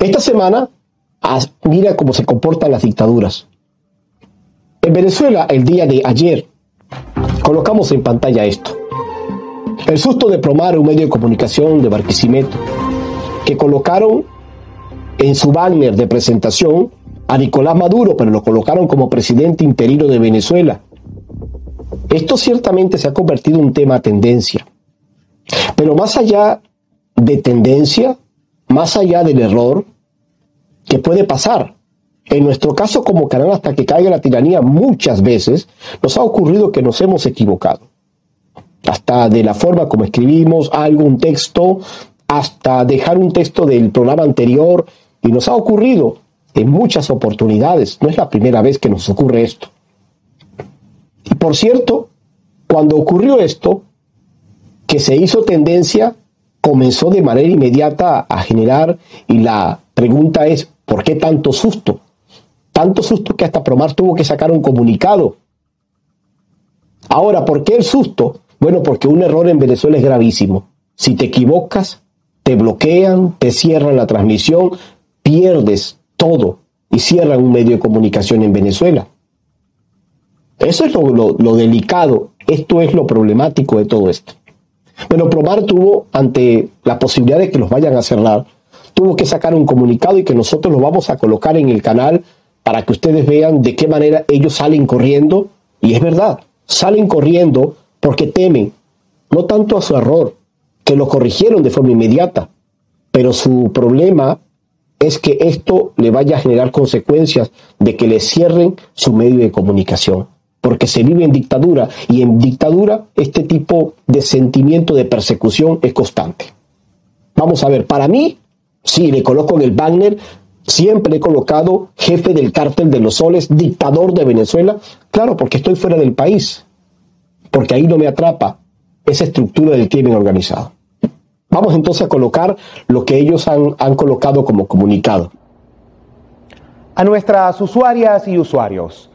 Esta semana, mira cómo se comportan las dictaduras. En Venezuela, el día de ayer, colocamos en pantalla esto. El susto de plomar un medio de comunicación de Barquisimeto, que colocaron en su banner de presentación a Nicolás Maduro, pero lo colocaron como presidente interino de Venezuela. Esto ciertamente se ha convertido en un tema tendencia. Pero más allá de tendencia, más allá del error que puede pasar, en nuestro caso como canal hasta que caiga la tiranía muchas veces nos ha ocurrido que nos hemos equivocado. Hasta de la forma como escribimos algún texto, hasta dejar un texto del programa anterior y nos ha ocurrido en muchas oportunidades. No es la primera vez que nos ocurre esto. Y por cierto, cuando ocurrió esto, que se hizo tendencia, comenzó de manera inmediata a generar y la pregunta es, ¿por qué tanto susto? Tanto susto que hasta Promar tuvo que sacar un comunicado. Ahora, ¿por qué el susto? Bueno, porque un error en Venezuela es gravísimo. Si te equivocas, te bloquean, te cierran la transmisión, pierdes todo y cierran un medio de comunicación en Venezuela. Eso es lo, delicado, esto es lo problemático de todo esto. Bueno, Promar tuvo, ante la posibilidad de que los vayan a cerrar, tuvo que sacar un comunicado y que nosotros lo vamos a colocar en el canal para que ustedes vean de qué manera ellos salen corriendo. Y es verdad, salen corriendo porque temen, no tanto a su error, que lo corrigieron de forma inmediata, pero su problema es que esto le vaya a generar consecuencias de que le cierren su medio de comunicación, porque se vive en dictadura y en dictadura este tipo de sentimiento de persecución es constante. Vamos a ver, para mí, sí, le coloco en el banner Siempre he colocado jefe del cártel de los soles, dictador de Venezuela. Claro, porque estoy fuera del país. Porque ahí no me atrapa esa estructura del crimen organizado. Vamos entonces a colocar lo que ellos han, han colocado como comunicado. A nuestras usuarias y usuarios,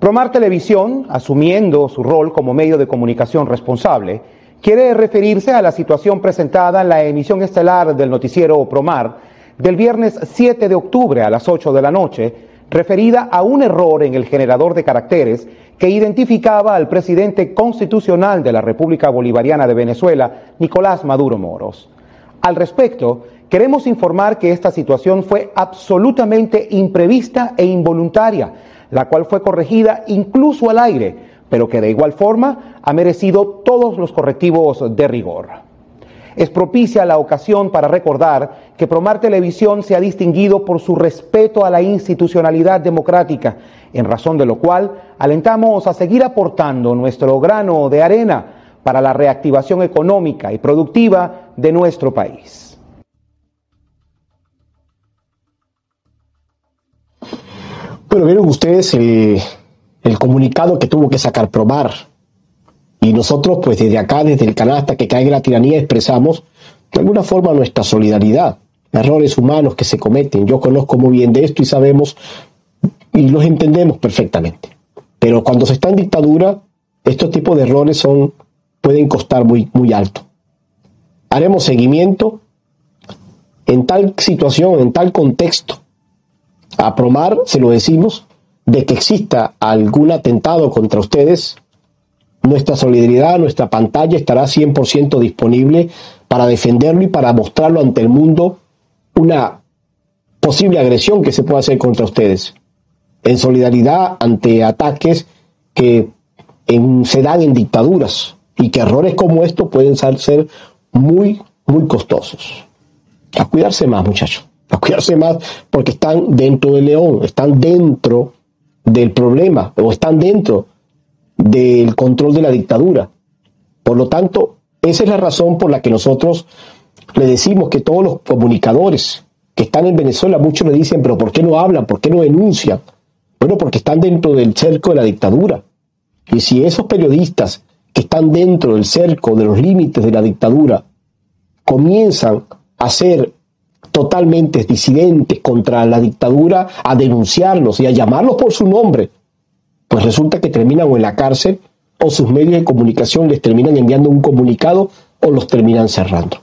Promar Televisión, asumiendo su rol como medio de comunicación responsable, quiere referirse a la situación presentada en la emisión estelar del noticiero Promar del viernes 7 de octubre a las 8 de la noche, referida a un error en el generador de caracteres que identificaba al presidente constitucional de la República Bolivariana de Venezuela, Nicolás Maduro Moros. Al respecto, queremos informar que esta situación fue absolutamente imprevista e involuntaria, la cual fue corregida incluso al aire, pero que de igual forma ha merecido todos los correctivos de rigor. Es propicia la ocasión para recordar que Promar Televisión se ha distinguido por su respeto a la institucionalidad democrática, en razón de lo cual alentamos a seguir aportando nuestro grano de arena para la reactivación económica y productiva de nuestro país. Bueno, vieron ustedes el, comunicado que tuvo que sacar Promar y nosotros, pues desde acá, desde el canal hasta que caiga la tiranía, expresamos de alguna forma nuestra solidaridad. Errores humanos que se cometen. Yo conozco muy bien de esto y sabemos y los entendemos perfectamente. Pero cuando se está en dictadura, estos tipos de errores pueden costar muy, muy alto. Haremos seguimiento en tal situación, en tal contexto. A Promar se lo decimos, de que exista algún atentado contra ustedes, nuestra solidaridad, nuestra pantalla estará 100% disponible para defenderlo y para mostrarlo ante el mundo una posible agresión que se pueda hacer contra ustedes. En solidaridad ante ataques que se dan en dictaduras y que errores como estos pueden ser muy, muy costosos. A cuidarse más, muchachos. A cuidarse más porque están dentro del león, están dentro del problema o están dentro del control de la dictadura. Por lo tanto, esa es la razón por la que nosotros le decimos que todos los comunicadores que están en Venezuela, muchos le dicen, pero ¿por qué no hablan? ¿Por qué no denuncian? Bueno, porque están dentro del cerco de la dictadura. Y si esos periodistas que están dentro del cerco de los límites de la dictadura comienzan a ser totalmente disidentes contra la dictadura, a denunciarlos y a llamarlos por su nombre, pues resulta que terminan o en la cárcel o sus medios de comunicación les terminan enviando un comunicado o los terminan cerrando.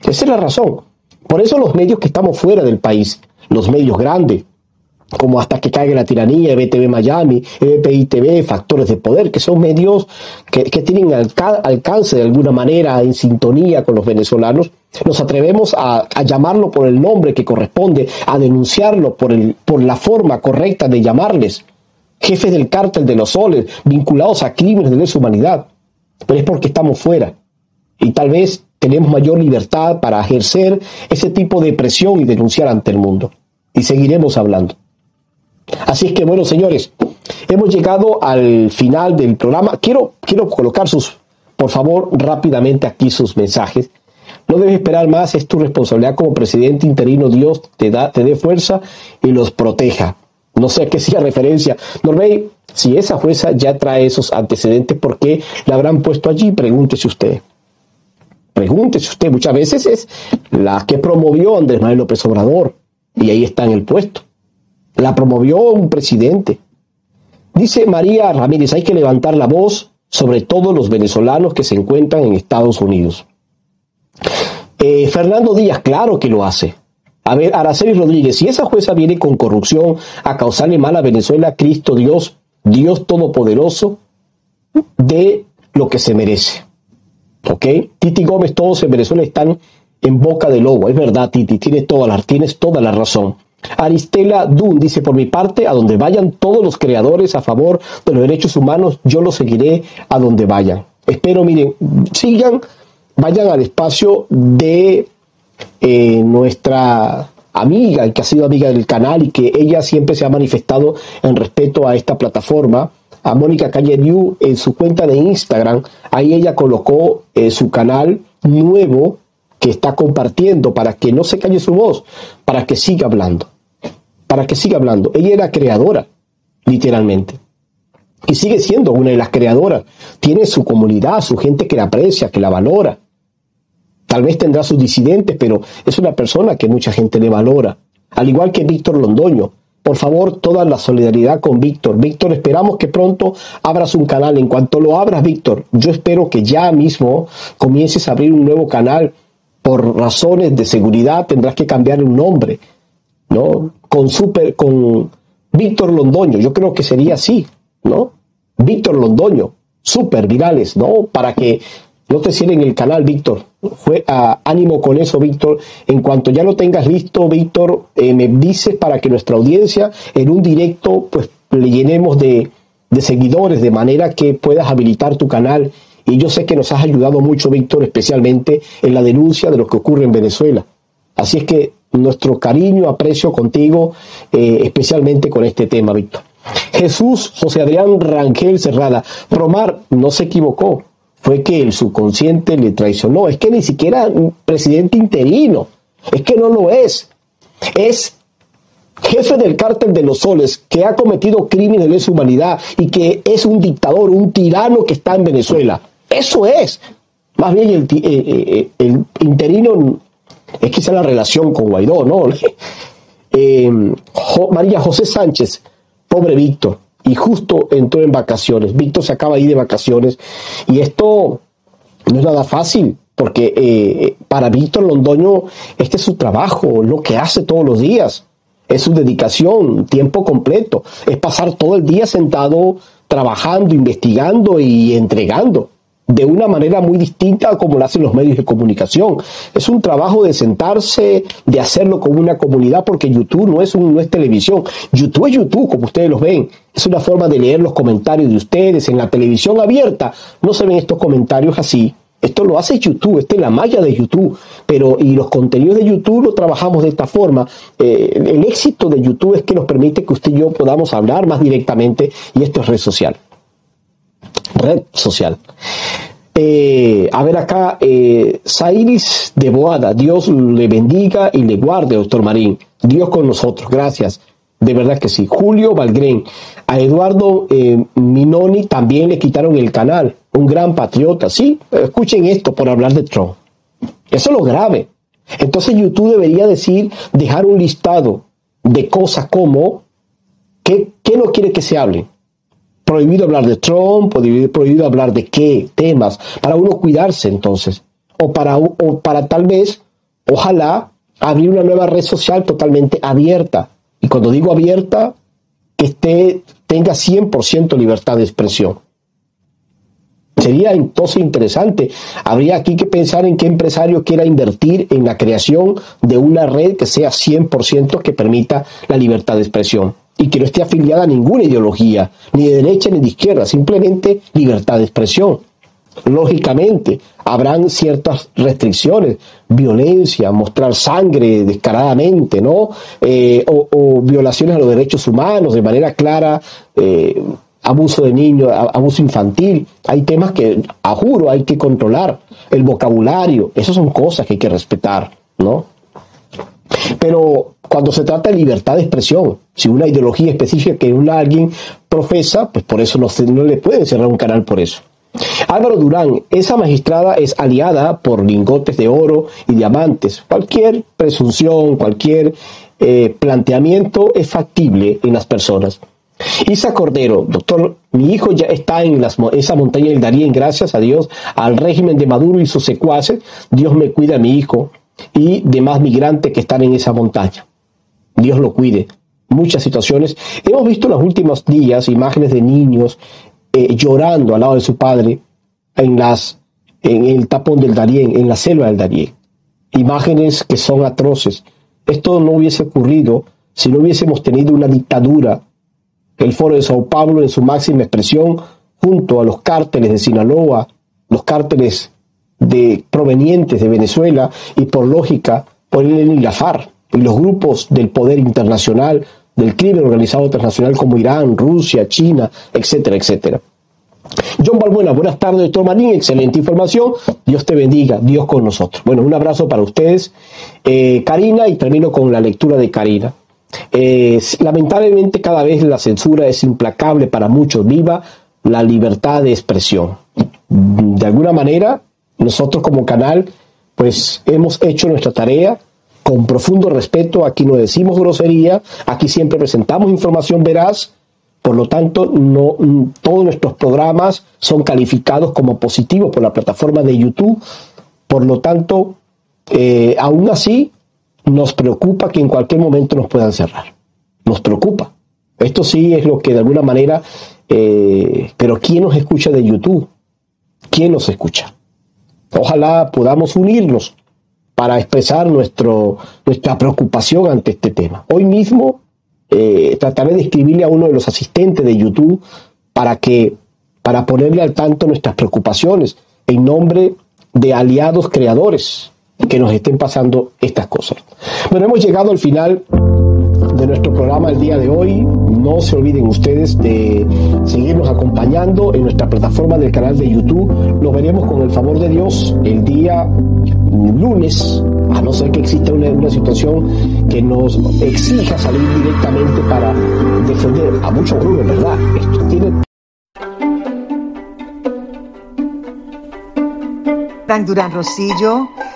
Esa es la razón. Por eso los medios que estamos fuera del país, los medios grandes, como Hasta que caiga la tiranía, BTV Miami, EBPI TV, Factores de Poder, que son medios que, tienen alcance de alguna manera en sintonía con los venezolanos, nos atrevemos a, llamarlo por el nombre que corresponde, a denunciarlo por, el, por la forma correcta de llamarles, jefes del cártel de los soles, vinculados a crímenes de lesa humanidad, pero es porque estamos fuera y tal vez tenemos mayor libertad para ejercer ese tipo de presión y denunciar ante el mundo. Y seguiremos hablando. Así es que, bueno, señores, hemos llegado al final del programa. Quiero, quiero colocar sus, por favor, rápidamente aquí sus mensajes. No debes esperar más, es tu responsabilidad como presidente interino. Dios te, da, te dé fuerza y los proteja. No sé a qué sea referencia. Norvey, si esa jueza ya trae esos antecedentes, ¿por qué la habrán puesto allí? Pregúntese usted. Pregúntese usted. Muchas veces es la que promovió Andrés Manuel López Obrador y ahí está en el puesto. La promovió un presidente. Dice María Ramírez, hay que levantar la voz sobre todos los venezolanos que se encuentran en Estados Unidos. Eh, Fernando Díaz, claro que lo hace. A ver, Araceli Rodríguez, si esa jueza viene con corrupción a causarle mal a Venezuela, Cristo Dios, Dios Todopoderoso, de lo que se merece. ¿Ok? Titi Gómez, todos en Venezuela están en boca de lobo. Es verdad, Titi, tienes toda la, tienes toda la razón. Aristela Dun dice, por mi parte, a donde vayan todos los creadores a favor de los derechos humanos, yo los seguiré a donde vayan. Espero, miren, sigan, vayan al espacio de eh, nuestra amiga, que ha sido amiga del canal y que ella siempre se ha manifestado en respeto a esta plataforma, a Mónica Calle New en su cuenta de Instagram. Ahí ella colocó eh, su canal nuevo que está compartiendo para que no se calle su voz, para que siga hablando para que siga hablando. Ella era creadora, literalmente. Y sigue siendo una de las creadoras. Tiene su comunidad, su gente que la aprecia, que la valora. Tal vez tendrá sus disidentes, pero es una persona que mucha gente le valora. Al igual que Víctor Londoño. Por favor, toda la solidaridad con Víctor. Víctor, esperamos que pronto abras un canal. En cuanto lo abras, Víctor, yo espero que ya mismo comiences a abrir un nuevo canal. Por razones de seguridad tendrás que cambiar un nombre. ¿No? Con super, con Víctor Londoño, yo creo que sería así, ¿no? Víctor Londoño, super virales, ¿no? Para que no te cierren el canal, Víctor. Fue a, ánimo con eso, Víctor. En cuanto ya lo tengas listo, Víctor, eh, me dices para que nuestra audiencia en un directo, pues le llenemos de, de seguidores, de manera que puedas habilitar tu canal. Y yo sé que nos has ayudado mucho, Víctor, especialmente en la denuncia de lo que ocurre en Venezuela. Así es que nuestro cariño, aprecio contigo, eh, especialmente con este tema, Víctor. Jesús José Adrián Rangel Cerrada, Promar no se equivocó, fue que el subconsciente le traicionó, es que ni siquiera presidente interino, es que no lo es, es jefe del cártel de los soles, que ha cometido crímenes de lesa humanidad y que es un dictador, un tirano que está en Venezuela. Eso es. Más bien el, eh, eh, el interino es quizá la relación con Guaidó, ¿no? Eh, María José Sánchez, pobre Víctor, y justo entró en vacaciones. Víctor se acaba de de vacaciones y esto no es nada fácil porque eh, para Víctor Londoño este es su trabajo, lo que hace todos los días, es su dedicación, tiempo completo, es pasar todo el día sentado trabajando, investigando y entregando de una manera muy distinta a como lo hacen los medios de comunicación. Es un trabajo de sentarse, de hacerlo con una comunidad, porque YouTube no es, un, no es televisión. YouTube es YouTube, como ustedes lo ven. Es una forma de leer los comentarios de ustedes. En la televisión abierta no se ven estos comentarios así. Esto lo hace YouTube, esta es la malla de YouTube, pero y los contenidos de YouTube lo trabajamos de esta forma. Eh, el éxito de YouTube es que nos permite que usted y yo podamos hablar más directamente y esto es red social. Red social. Eh, a ver acá, eh, de Boada, Dios le bendiga y le guarde, doctor Marín. Dios con nosotros, gracias. De verdad que sí. Julio Valgren, a Eduardo eh, Minoni también le quitaron el canal. Un gran patriota, sí. Escuchen esto por hablar de Trump. Eso es lo grave. Entonces YouTube debería decir, dejar un listado de cosas como, ¿qué, qué no quiere que se hable? Prohibido hablar de Trump, prohibido, hablar de qué temas, para uno cuidarse entonces. O para, o para tal vez, ojalá, abrir una nueva red social totalmente abierta y cuando digo abierta, que esté, tenga 100% libertad de expresión. Sería entonces interesante. Habría aquí que pensar en qué empresario quiera invertir en la creación de una red que sea 100% que permita la libertad de expresión y que no esté afiliada a ninguna ideología, ni de derecha ni de izquierda, simplemente libertad de expresión. Lógicamente, habrán ciertas restricciones, violencia, mostrar sangre descaradamente, ¿no? Eh, o, violaciones a los derechos humanos de manera clara, eh, abuso de niños, abuso infantil. Hay temas que, a juro, hay que controlar. El vocabulario, esas son cosas que hay que respetar, ¿no? Pero cuando se trata de libertad de expresión, si una ideología específica que una, alguien profesa, pues por eso no, le pueden cerrar un canal por eso. Álvaro Durán, esa magistrada es aliada por lingotes de oro y diamantes. Cualquier presunción, cualquier eh, planteamiento es factible en las personas. Isa Cordero, doctor, mi hijo ya está en esa montaña del Darién, gracias a Dios, al régimen de Maduro y sus secuaces, Dios me cuida a mi hijo y demás migrantes que están en esa montaña. Dios lo cuide. Muchas situaciones. Hemos visto en los últimos días imágenes de niños eh, llorando al lado de su padre en, las, en el tapón del Darién, en la selva del Darién. Imágenes que son atroces. Esto no hubiese ocurrido si no hubiésemos tenido una dictadura, el Foro de Sao Paulo en su máxima expresión, junto a los cárteles de Sinaloa, los cárteles de, provenientes de Venezuela y por lógica por el ILAFAR y los grupos del poder internacional del crimen organizado transnacional como Irán, Rusia, China, etcétera, etcétera. John Balbuena, buenas tardes, doctor Manín, excelente información, Dios te bendiga, Dios con nosotros. Bueno, un abrazo para ustedes. Eh, Karina, y termino con la lectura de Karina. Lamentablemente cada vez la censura es implacable para muchos, viva la libertad de expresión. De alguna manera, nosotros como canal, pues hemos hecho nuestra tarea, con profundo respeto, aquí no decimos grosería, aquí siempre presentamos información veraz, por lo tanto, no, todos nuestros programas son calificados como positivos por la plataforma de YouTube, por lo tanto, eh, aún así, nos preocupa que en cualquier momento nos puedan cerrar. Nos preocupa. Esto sí es lo que de alguna manera, eh, pero ¿quién nos escucha de YouTube? ¿Quién nos escucha? Ojalá podamos unirnos para expresar nuestro, nuestra preocupación ante este tema. Hoy mismo eh, trataré de escribirle a uno de los asistentes de YouTube para que para ponerle al tanto nuestras preocupaciones en nombre de aliados creadores que nos estén pasando estas cosas. Bueno, hemos llegado al final de nuestro programa el día de hoy. No se olviden ustedes de seguirnos acompañando en nuestra plataforma del canal de YouTube. Nos veremos con el favor de Dios el día lunes, a no ser que exista una, situación que nos exija salir directamente para defender a muchos grupos, ¿verdad? Esto tiene Durán Rosillo